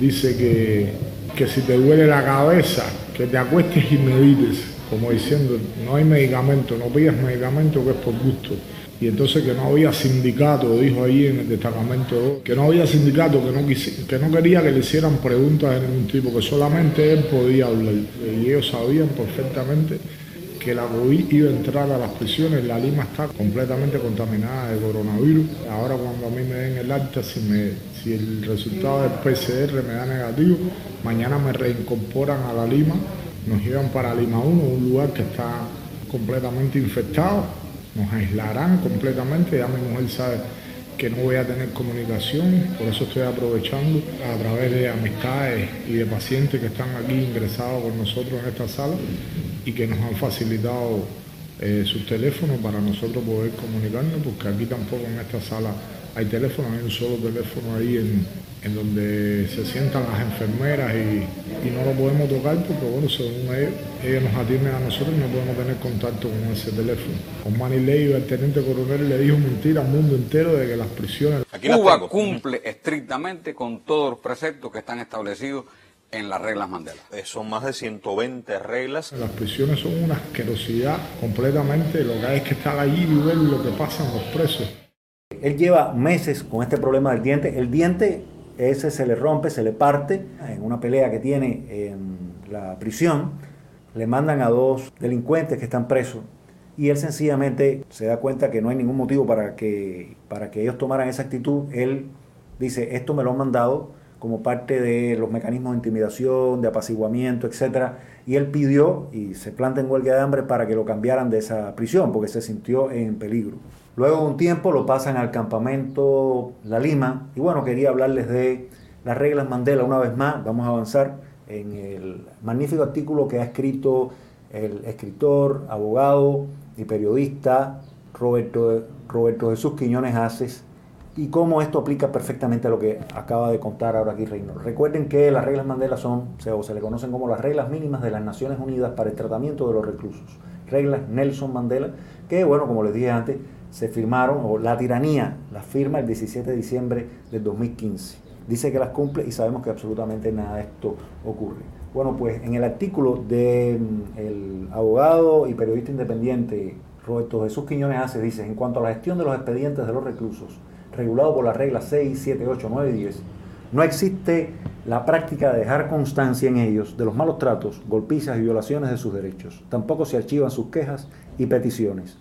[SPEAKER 5] dice que, que si te duele la cabeza, que te acuestes y medites, como diciendo, no hay medicamento, no pidas medicamento que es por gusto y entonces que no había sindicato, dijo ahí en el destacamento, que no había sindicato, que no, que no quería que le hicieran preguntas de ningún tipo, que solamente él podía hablar. Y ellos sabían perfectamente que la COVID iba a entrar a las prisiones, la Lima está completamente contaminada de coronavirus. Ahora cuando a mí me den el alta, si, me, si el resultado del PCR me da negativo, mañana me reincorporan a la Lima, nos llevan para Lima 1, un lugar que está completamente infectado nos aislarán completamente, ya mi mujer sabe que no voy a tener comunicación, por eso estoy aprovechando a través de amistades y de pacientes que están aquí ingresados con nosotros en esta sala y que nos han facilitado eh, sus teléfonos para nosotros poder comunicarnos, porque aquí tampoco en esta sala hay teléfono, hay un solo teléfono ahí en, en donde se sientan las enfermeras y, no lo podemos tocar porque, bueno, según ellos, nos atienden a nosotros y no podemos tener contacto con ese teléfono. Con Manny el teniente coronel le dijo mentira al mundo entero de que las prisiones...
[SPEAKER 6] Cuba cumple estrictamente con todos los preceptos que están establecidos en las reglas Mandela.
[SPEAKER 7] Eh, son más de 120 reglas.
[SPEAKER 5] Las prisiones son una asquerosidad completamente. Lo que hay es que estar allí y ver lo que pasa en los presos.
[SPEAKER 2] Él lleva meses con este problema del diente. El diente ese se le rompe, se le parte en una pelea que tiene en la prisión. Le mandan a dos delincuentes que están presos y él sencillamente se da cuenta que no hay ningún motivo para que, para que ellos tomaran esa actitud. Él dice, esto me lo han mandado como parte de los mecanismos de intimidación, de apaciguamiento, etc. Y él pidió y se planta en huelga de hambre para que lo cambiaran de esa prisión porque se sintió en peligro. Luego de un tiempo lo pasan al campamento La Lima y bueno, quería hablarles de las reglas Mandela una vez más. Vamos a avanzar en el magnífico artículo que ha escrito el escritor, abogado y periodista Roberto, Roberto Jesús Quiñones Haces y cómo esto aplica perfectamente a lo que acaba de contar ahora aquí Reino. Recuerden que las reglas Mandela son, o se le conocen como las reglas mínimas de las Naciones Unidas para el tratamiento de los reclusos. Reglas Nelson Mandela, que bueno, como les dije antes, se firmaron, o la tiranía la firma el 17 de diciembre del 2015. Dice que las cumple y sabemos que absolutamente nada de esto ocurre. Bueno, pues en el artículo del mm, abogado y periodista independiente Roberto Jesús Quiñones hace, dice, en cuanto a la gestión de los expedientes de los reclusos, regulado por las reglas 6, 7, 8, 9 y 10, no existe la práctica de dejar constancia en ellos de los malos tratos, golpizas y violaciones de sus derechos. Tampoco se archivan sus quejas y peticiones.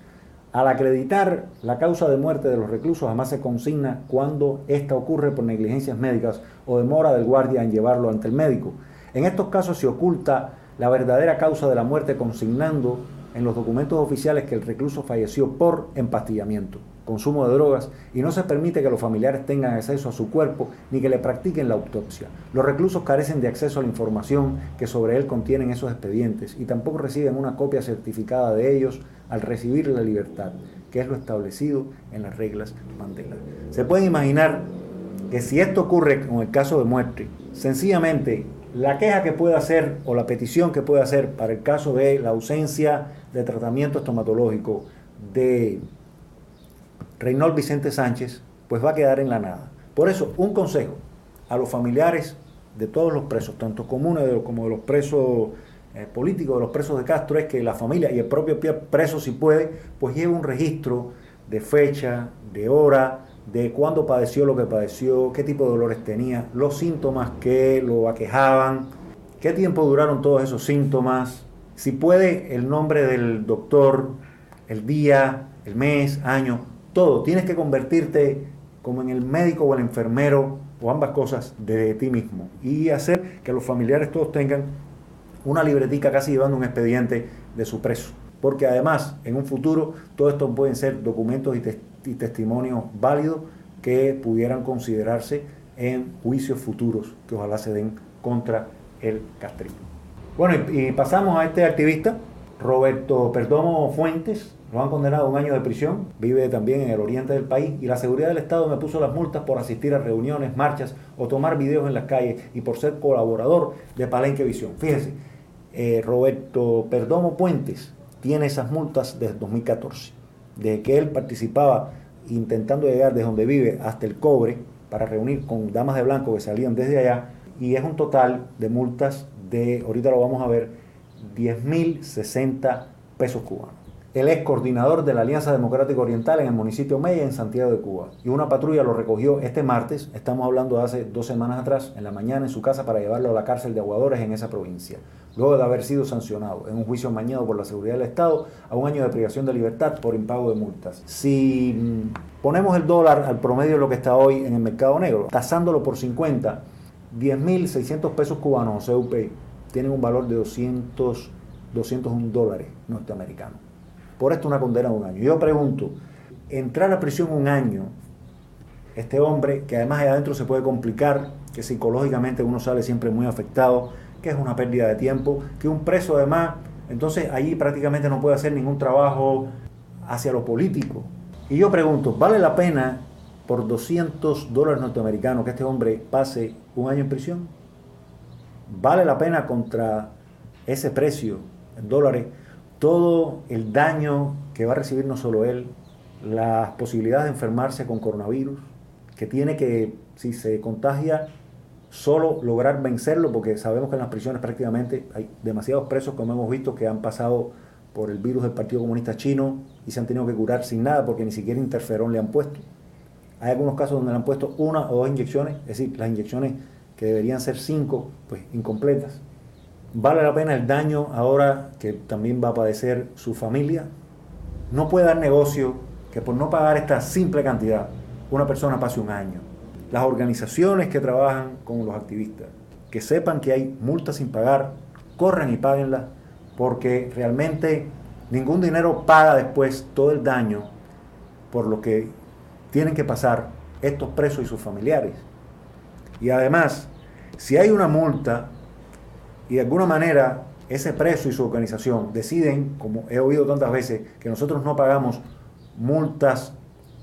[SPEAKER 2] Al acreditar la causa de muerte de los reclusos, jamás se consigna cuando ésta ocurre por negligencias médicas o demora del guardia en llevarlo ante el médico. En estos casos se oculta la verdadera causa de la muerte consignando en los documentos oficiales que el recluso falleció por empastillamiento, consumo de drogas y no se permite que los familiares tengan acceso a su cuerpo ni que le practiquen la autopsia. Los reclusos carecen de acceso a la información que sobre él contienen esos expedientes y tampoco reciben una copia certificada de ellos al recibir la libertad, que es lo establecido en las reglas Mandela. Se puede imaginar que si esto ocurre con el caso de muerte, sencillamente la queja que puede hacer o la petición que puede hacer para el caso de la ausencia de tratamiento estomatológico de Reynold Vicente Sánchez, pues va a quedar en la nada. Por eso, un consejo a los familiares de todos los presos, tanto comunes como de los presos eh, político de los presos de Castro es que la familia y el propio preso, si puede, pues lleve un registro de fecha, de hora, de cuándo padeció lo que padeció, qué tipo de dolores tenía, los síntomas que lo aquejaban, qué tiempo duraron todos esos síntomas, si puede el nombre del doctor, el día, el mes, año, todo. Tienes que convertirte como en el médico o el enfermero o ambas cosas de ti mismo y hacer que los familiares todos tengan una libretica casi llevando un expediente de su preso. Porque además, en un futuro, todo esto pueden ser documentos y y testimonios válidos que pudieran considerarse en juicios futuros que ojalá se den contra el castrismo. Bueno, y, pasamos a este activista, Roberto Perdomo Fuentes, lo han condenado a un año de prisión, vive también en el oriente del país y la seguridad del Estado me puso las multas por asistir a reuniones, marchas o tomar videos en las calles y por ser colaborador de Palenque Visión. Fíjense, eh, Roberto Perdomo Puentes tiene esas multas desde 2014, desde que él participaba intentando llegar desde donde vive hasta el cobre para reunir con damas de blanco que salían desde allá y es un total de multas de, ahorita lo vamos a ver, 10.060 pesos cubanos. Él es coordinador de la Alianza Democrática Oriental en el municipio Mella, en Santiago de Cuba. Y una patrulla lo recogió este martes, estamos hablando de hace dos semanas atrás, en la mañana en su casa para llevarlo a la cárcel de aguadores en esa provincia. Luego de haber sido sancionado en un juicio mañado por la seguridad del Estado a un año de privación de libertad por impago de multas. Si mm, ponemos el dólar al promedio de lo que está hoy en el mercado negro, tasándolo por 50, 10.600 pesos cubanos o CUP tienen un valor de 200, 201 dólares norteamericanos. Por esto una condena de un año. Yo pregunto, entrar a prisión un año, este hombre, que además ahí adentro se puede complicar, que psicológicamente uno sale siempre muy afectado, que es una pérdida de tiempo, que un preso además, entonces allí prácticamente no puede hacer ningún trabajo hacia lo político. Y yo pregunto, ¿vale la pena por 200 dólares norteamericanos que este hombre pase un año en prisión? ¿Vale la pena contra ese precio en dólares? Todo el daño que va a recibir no solo él, las posibilidades de enfermarse con coronavirus, que tiene que, si se contagia, solo lograr vencerlo, porque sabemos que en las prisiones prácticamente hay demasiados presos, como hemos visto, que han pasado por el virus del Partido Comunista Chino y se han tenido que curar sin nada, porque ni siquiera interferón le han puesto. Hay algunos casos donde le han puesto una o dos inyecciones, es decir, las inyecciones que deberían ser cinco, pues incompletas. ¿Vale la pena el daño ahora que también va a padecer su familia? No puede dar negocio que por no pagar esta simple cantidad una persona pase un año. Las organizaciones que trabajan con los activistas, que sepan que hay multas sin pagar, corran y páguenlas, porque realmente ningún dinero paga después todo el daño por lo que tienen que pasar estos presos y sus familiares. Y además, si hay una multa, y de alguna manera ese preso y su organización deciden, como he oído tantas veces, que nosotros no pagamos multas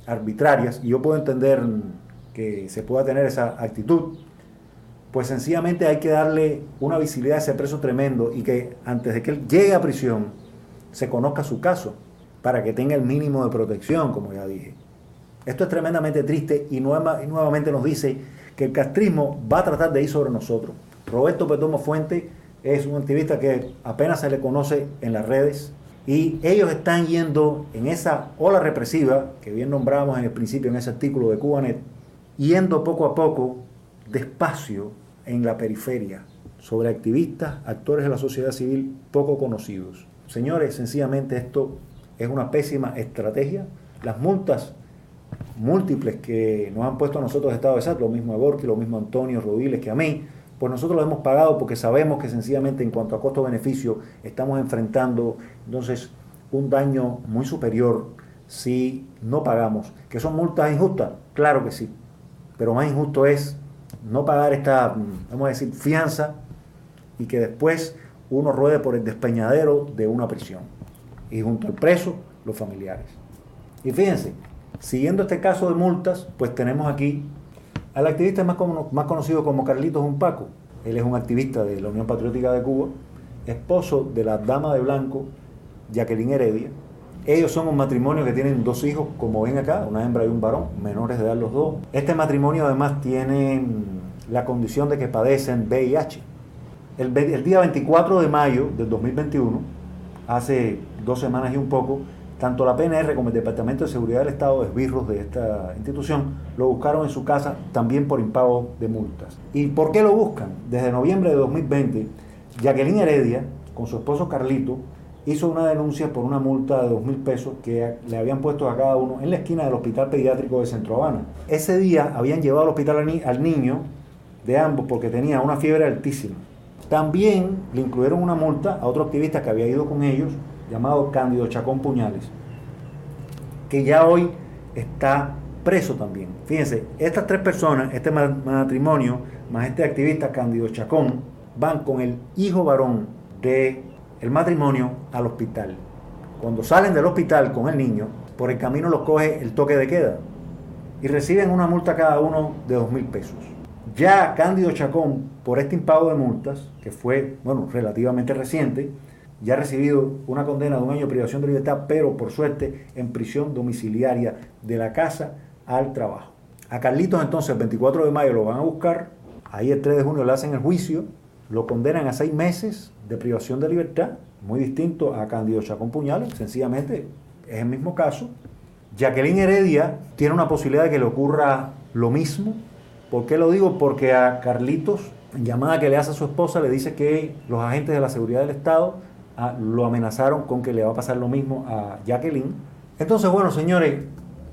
[SPEAKER 2] arbitrarias, y yo puedo entender que se pueda tener esa actitud, pues sencillamente hay que darle una visibilidad a ese preso tremendo y que antes de que él llegue a prisión se conozca su caso para que tenga el mínimo de protección, como ya dije. Esto es tremendamente triste y, nuevamente nos dice que el castrismo va a tratar de ir sobre nosotros. Roberto Perdomo Fuente es un activista que apenas se le conoce en las redes y ellos están yendo en esa ola represiva que bien nombramos en el principio en ese artículo de Cubanet, yendo poco a poco, despacio, en la periferia, sobre activistas, actores de la sociedad civil poco conocidos. Señores, sencillamente esto es una pésima estrategia. Las multas múltiples que nos han puesto a nosotros Estado de SAT, lo mismo a Gorky, lo mismo a Antonio Rodiles que a mí, pues nosotros lo hemos pagado porque sabemos que sencillamente en cuanto a costo-beneficio estamos enfrentando entonces un daño muy superior si no pagamos. ¿Que son multas injustas? Claro que sí. Pero más injusto es no pagar esta, vamos a decir, fianza y que después uno ruede por el despeñadero de una prisión. Y junto al preso, los familiares. Y fíjense, siguiendo este caso de multas, pues tenemos aquí al activista más, más conocido como Carlitos Unpaco. Él es un activista de la Unión Patriótica de Cuba, esposo de la dama de blanco, Jacqueline Heredia. Ellos son un matrimonio que tienen dos hijos, como ven acá, una hembra y un varón, menores de edad los dos. Este matrimonio además tiene la condición de que padecen VIH. El día 24 de mayo del 2021, hace dos semanas y un poco, tanto la PNR como el Departamento de Seguridad del Estado, esbirros de esta institución, lo buscaron en su casa también por impago de multas. ¿Y por qué lo buscan? Desde noviembre de 2020, Jacqueline Heredia, con su esposo Carlito, hizo una denuncia por una multa de dos mil pesos que le habían puesto a cada uno en la esquina del Hospital Pediátrico de Centro Habana. Ese día habían llevado al hospital al niño de ambos porque tenía una fiebre altísima. También le incluyeron una multa a otro activista que había ido con ellos llamado Cándido Chacón Puñales, que ya hoy está preso también. Fíjense, estas tres personas, este matrimonio, más este activista Cándido Chacón, van con el hijo varón del el matrimonio al hospital. Cuando salen del hospital con el niño, por el camino los coge el toque de queda y reciben una multa cada uno de dos mil pesos. Ya Cándido Chacón, por este impago de multas, que fue, bueno, relativamente reciente, ya ha recibido una condena de un año de privación de libertad, pero por suerte en prisión domiciliaria de la casa al trabajo. A Carlitos entonces el 24 de mayo lo van a buscar, ahí el 3 de junio le hacen el juicio, lo condenan a seis meses de privación de libertad, muy distinto a Cándido Chacón Puñales, sencillamente es el mismo caso. Jacqueline Heredia tiene una posibilidad de que le ocurra lo mismo. ¿Por qué lo digo? Porque a Carlitos, en llamada que le hace a su esposa, le dice que los agentes de la seguridad del Estado lo amenazaron con que le va a pasar lo mismo a Jacqueline. Entonces, bueno, señores,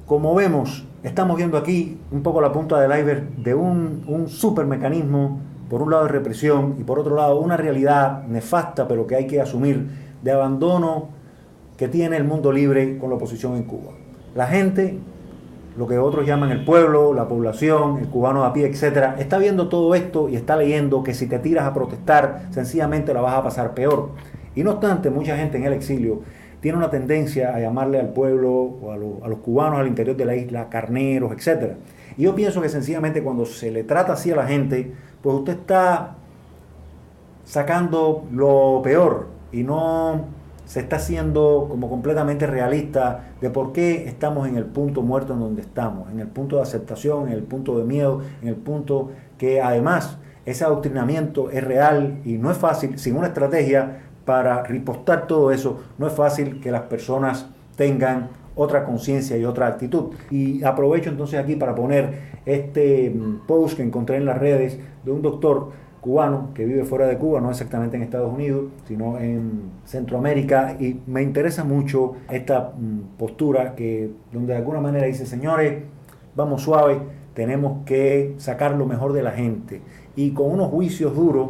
[SPEAKER 2] como vemos, estamos viendo aquí un poco la punta del iceberg de un, un super mecanismo, por un lado de represión y por otro lado una realidad nefasta, pero que hay que asumir, de abandono que tiene el mundo libre con la oposición en Cuba. La gente, lo que otros llaman el pueblo, la población, el cubano a pie, etcétera, está viendo todo esto y está leyendo que si te tiras a protestar, sencillamente la vas a pasar peor. Y no obstante, mucha gente en el exilio tiene una tendencia a llamarle al pueblo o a, los cubanos al interior de la isla carneros, etcétera. Y yo pienso que sencillamente cuando se le trata así a la gente, pues usted está sacando lo peor y no se está haciendo como completamente realista de por qué estamos en el punto muerto en donde estamos, en el punto de aceptación, en el punto de miedo, en el punto que además ese adoctrinamiento es real y no es fácil, sin una estrategia para ripostar todo eso, no es fácil que las personas tengan otra conciencia y otra actitud. Y aprovecho entonces aquí para poner este mm, post que encontré en las redes de un doctor cubano que vive fuera de Cuba, no exactamente en Estados Unidos, sino en Centroamérica, y me interesa mucho esta mm, postura que donde de alguna manera dice, señores, vamos suave, tenemos que sacar lo mejor de la gente y con unos juicios duros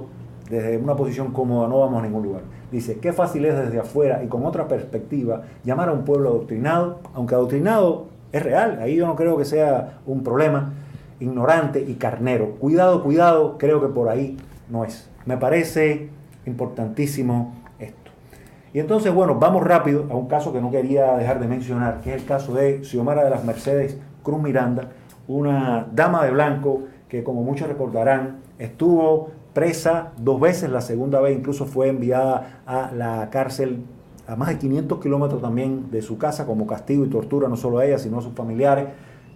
[SPEAKER 2] desde una posición cómoda no vamos a ningún lugar. Dice, qué fácil es desde afuera y con otra perspectiva llamar a un pueblo adoctrinado, aunque adoctrinado es real, ahí yo no creo que sea un problema, ignorante y carnero. Cuidado, cuidado, creo que por ahí no es. Me parece importantísimo esto. Y entonces, bueno, vamos rápido a un caso que no quería dejar de mencionar, que es el caso de Xiomara de las Mercedes Cruz Miranda, una dama de blanco que como muchos recordarán estuvo presa dos veces, la segunda vez incluso fue enviada a la cárcel a más de 500 kilómetros también de su casa como castigo y tortura, no solo a ella, sino a sus familiares.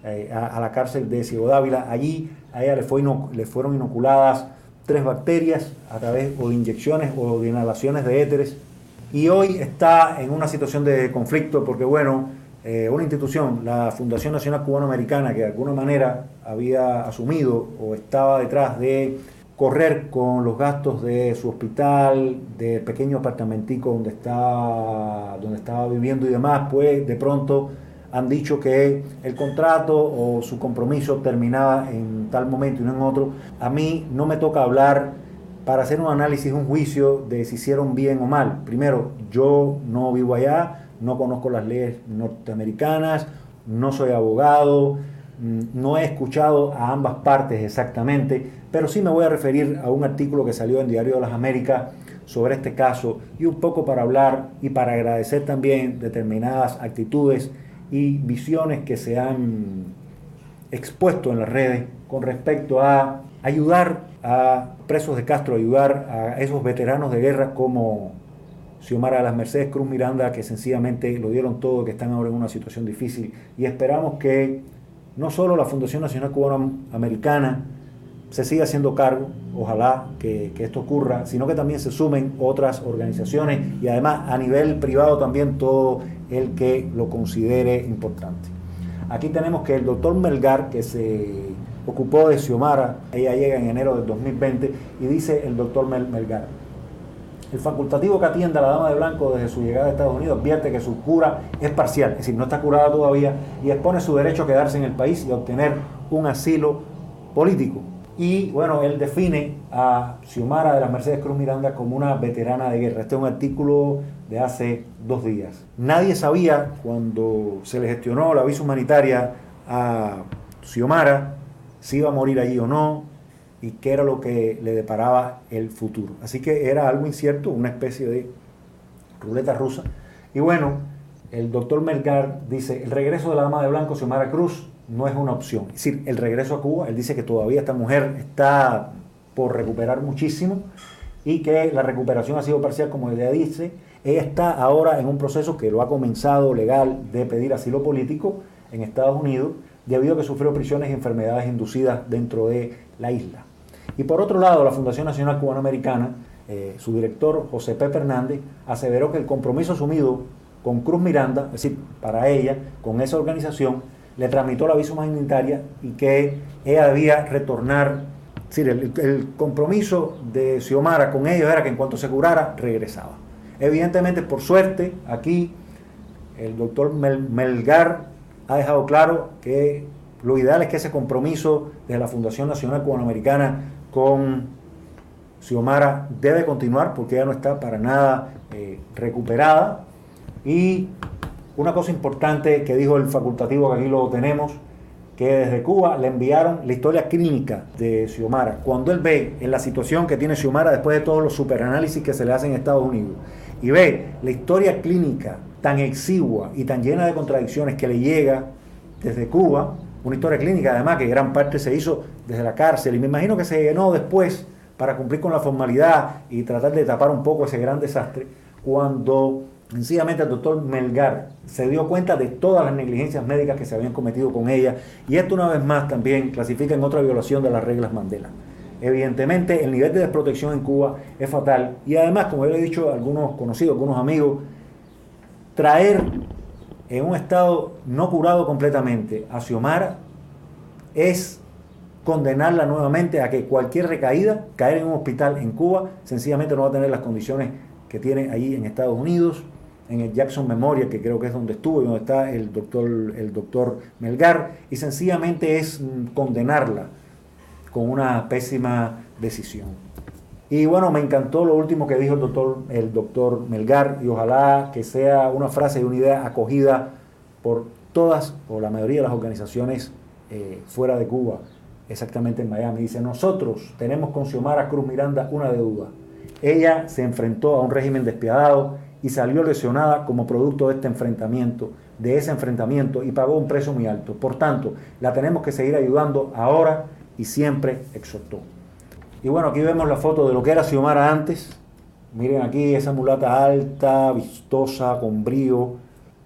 [SPEAKER 2] Eh, a, la cárcel de Ciego Dávila. Allí a ella le, fue le fueron inoculadas tres bacterias a través de inyecciones o de inhalaciones de éteres. Y hoy está en una situación de conflicto porque, bueno, eh, una institución, la Fundación Nacional Cubano-Americana, que de alguna manera había asumido o estaba detrás de correr con los gastos de su hospital, del pequeño apartamentico donde, está, donde estaba viviendo y demás, pues de pronto han dicho que el contrato o su compromiso terminaba en tal momento y no en otro. A mí no me toca hablar para hacer un análisis, un juicio de si hicieron bien o mal. Primero, yo no vivo allá, no conozco las leyes norteamericanas, no soy abogado, no he escuchado a ambas partes exactamente, pero sí me voy a referir a un artículo que salió en Diario de las Américas sobre este caso y un poco para hablar y para agradecer también determinadas actitudes y visiones que se han expuesto en las redes con respecto a ayudar a presos de Castro, ayudar a esos veteranos de guerra como Xiomara las Mercedes Cruz Miranda, que sencillamente lo dieron todo, que están ahora en una situación difícil. Y esperamos que no solo la Fundación Nacional Cubana Americana se siga haciendo cargo, ojalá que, que, esto ocurra, sino que también se sumen otras organizaciones y además a nivel privado también todo el que lo considere importante. Aquí tenemos que el doctor Melgar, que se ocupó de Xiomara, ella llega en enero del 2020, y dice el doctor Melgar, el facultativo que atiende a la dama de blanco desde su llegada a Estados Unidos advierte que su cura es parcial, es decir, no está curada todavía, y expone su derecho a quedarse en el país y a obtener un asilo político. Y bueno, él define a Xiomara de las Mercedes Cruz Miranda como una veterana de guerra. Este es un artículo de hace dos días. Nadie sabía cuando se le gestionó la visa humanitaria a Xiomara si iba a morir allí o no y qué era lo que le deparaba el futuro. Así que era algo incierto, una especie de ruleta rusa. Y bueno, el doctor Melgar dice, el regreso de la dama de blanco, Xiomara Cruz, no es una opción. Es decir, el regreso a Cuba, él dice que todavía esta mujer está por recuperar muchísimo y que la recuperación ha sido parcial, como ella dice. Ella está ahora en un proceso que lo ha comenzado legal de pedir asilo político en Estados Unidos, debido a que sufrió prisiones y enfermedades inducidas dentro de la isla. Y por otro lado, la Fundación Nacional Cubanoamericana, eh, su director José Pepe Hernández, aseveró que el compromiso asumido con Cruz Miranda, es decir, para ella, con esa organización, le tramitó la visa humanitaria y que ella debía retornar. Es decir, el, compromiso de Xiomara con ellos era que en cuanto se curara, regresaba. Evidentemente, por suerte, aquí el doctor Melgar ha dejado claro que lo ideal es que ese compromiso de la Fundación Nacional Cubanoamericana con Xiomara debe continuar porque ella no está para nada eh, recuperada. Y una cosa importante que dijo el facultativo, que aquí lo tenemos, que desde Cuba le enviaron la historia clínica de Xiomara. Cuando él ve en la situación que tiene Xiomara después de todos los superanálisis que se le hacen en Estados Unidos y ve la historia clínica tan exigua y tan llena de contradicciones que le llega desde Cuba, una historia clínica además que gran parte se hizo desde la cárcel. Y me imagino que se llenó después para cumplir con la formalidad y tratar de tapar un poco ese gran desastre, cuando Sencillamente el doctor Melgar se dio cuenta de todas las negligencias médicas que se habían cometido con ella. Y esto una vez más también clasifica en otra violación de las reglas Mandela. Evidentemente el nivel de desprotección en Cuba es fatal. Y además, como ya he dicho algunos conocidos, algunos amigos, traer en un estado no curado completamente a Xiomara es condenarla nuevamente a que cualquier recaída, caer en un hospital en Cuba, sencillamente no va a tener las condiciones que tiene ahí en Estados Unidos en el Jackson Memorial, que creo que es donde estuvo y donde está el doctor, el doctor Melgar, y sencillamente es mm, condenarla con una pésima decisión. Y bueno, me encantó lo último que dijo el doctor, el doctor Melgar, y ojalá que sea una frase y una idea acogida por todas o la mayoría de las organizaciones eh, fuera de Cuba, exactamente en Miami. Dice, nosotros tenemos con Xiomara Cruz Miranda una deuda. Ella se enfrentó a un régimen despiadado y salió lesionada como producto de este enfrentamiento, de ese enfrentamiento y pagó un precio muy alto. Por tanto, la tenemos que seguir ayudando ahora y siempre, exhortó. Y bueno, aquí vemos la foto de lo que era Xiomara antes. Miren aquí esa mulata alta, vistosa, con brío.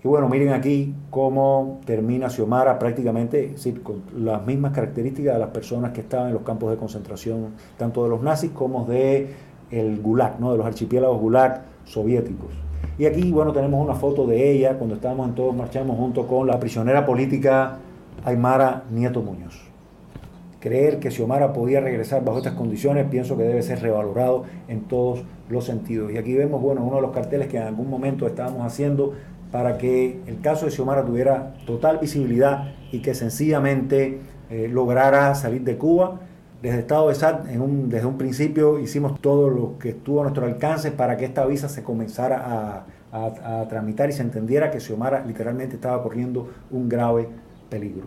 [SPEAKER 2] Y bueno, miren aquí cómo termina Xiomara prácticamente con las mismas características de las personas que estaban en los campos de concentración, tanto de los nazis como de el Gulag, ¿no? de los archipiélagos Gulag soviéticos. Y aquí, bueno, tenemos una foto de ella cuando estábamos en Todos Marchamos junto con la prisionera política Aymara Nieto Muñoz. Creer que Xiomara podía regresar bajo estas condiciones pienso que debe ser revalorado en todos los sentidos. Y aquí vemos, bueno, uno de los carteles que en algún momento estábamos haciendo para que el caso de Xiomara tuviera total visibilidad y que sencillamente eh, lograra salir de Cuba desde Estado de SAT, en un, desde un principio hicimos todo lo que estuvo a nuestro alcance para que esta visa se comenzara a, tramitar y se entendiera que Xiomara literalmente estaba corriendo un grave peligro.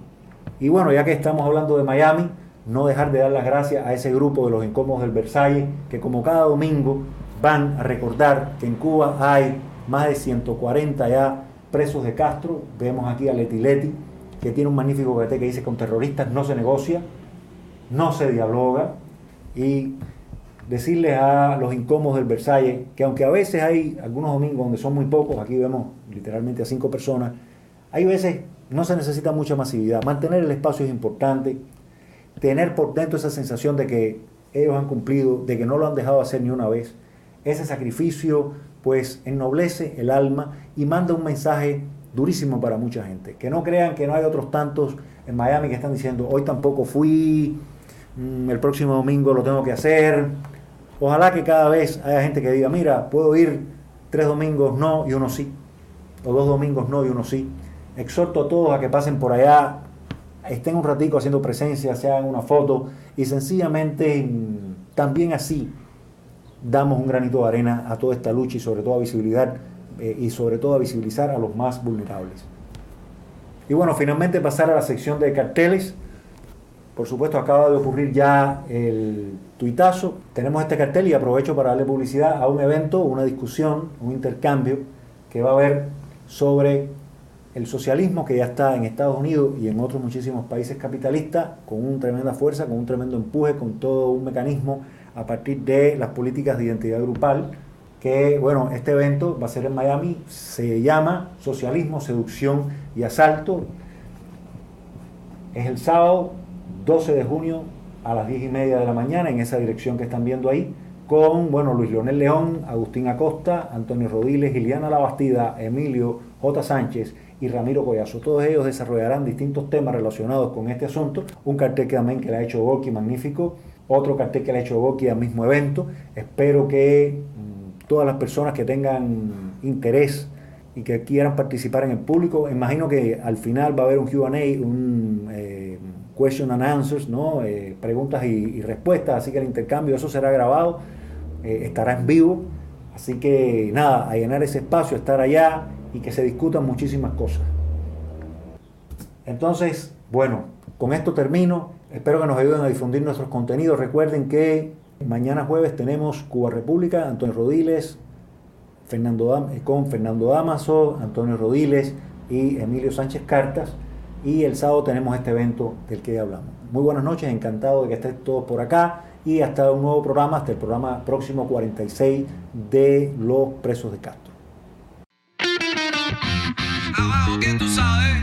[SPEAKER 2] Y bueno, ya que estamos hablando de Miami, no dejar de dar las gracias a ese grupo de los incómodos del Versalles, que como cada domingo van a recordar que en Cuba hay más de 140 ya presos de Castro. Vemos aquí a Leti Leti, que tiene un magnífico GT que dice con terroristas no se negocia no se dialoga y decirles a los incómodos del Versalles que aunque a veces hay algunos domingos donde son muy pocos, aquí vemos literalmente a cinco personas, hay veces no se necesita mucha masividad. Mantener el espacio es importante, tener por dentro esa sensación de que ellos han cumplido, de que no lo han dejado hacer ni una vez. Ese sacrificio pues ennoblece el alma y manda un mensaje durísimo para mucha gente. Que no crean que no hay otros tantos en Miami que están diciendo, hoy tampoco fui, Mm, el próximo domingo lo tengo que hacer. Ojalá que cada vez haya gente que diga, mira, puedo ir tres domingos no y uno sí, o dos domingos no y uno sí. Exhorto a todos a que pasen por allá estén un ratico haciendo presencia, se hagan una foto y sencillamente mm, también así damos un granito de arena a toda esta lucha y sobre todo a visibilidad eh, y sobre todo a visibilizar a los más vulnerables. Y bueno, finalmente pasar a la sección de carteles. Por supuesto, acaba de ocurrir ya el tuitazo. Tenemos este cartel y aprovecho para darle publicidad a un evento, una discusión, un intercambio que va a haber sobre el socialismo que ya está en Estados Unidos y en otros muchísimos países capitalistas con una tremenda fuerza, con un tremendo empuje, con todo un mecanismo a partir de las políticas de identidad grupal, que bueno, este evento va a ser en Miami, se llama Socialismo, Seducción y Asalto. Es el sábado 12 de junio a las 10 y media de la mañana en esa dirección que están viendo ahí, con bueno, Luis Leonel León, Agustín Acosta, Antonio Rodiles, Giliana Labastida, Emilio J. Sánchez y Ramiro Collazo. Todos ellos desarrollarán distintos temas relacionados con este asunto. Un cartel que también que le ha hecho Gorky magnífico otro cartel que le ha hecho Boki al mismo evento. Espero que mm, todas las personas que tengan interés y que quieran participar en el público, imagino que al final va a haber un QA, un eh, question and answers, ¿no? Eh, preguntas y, respuestas, así que el intercambio, eso será grabado, eh, estará en vivo, así que nada, a llenar ese espacio, estar allá y que se discutan muchísimas cosas. Entonces, bueno, con esto termino. Espero que nos ayuden a difundir nuestros contenidos. Recuerden que mañana jueves tenemos Cuba República, Antonio Rodiles, Fernando eh, con Fernando Damaso, Antonio Rodiles y Emilio Sánchez Cartas. Y el sábado tenemos este evento del que hablamos. Muy buenas noches, encantado de que estén todos por acá y hasta un nuevo programa, hasta el programa próximo 46 de los presos de Castro.
[SPEAKER 1] Abajo, tú sabes?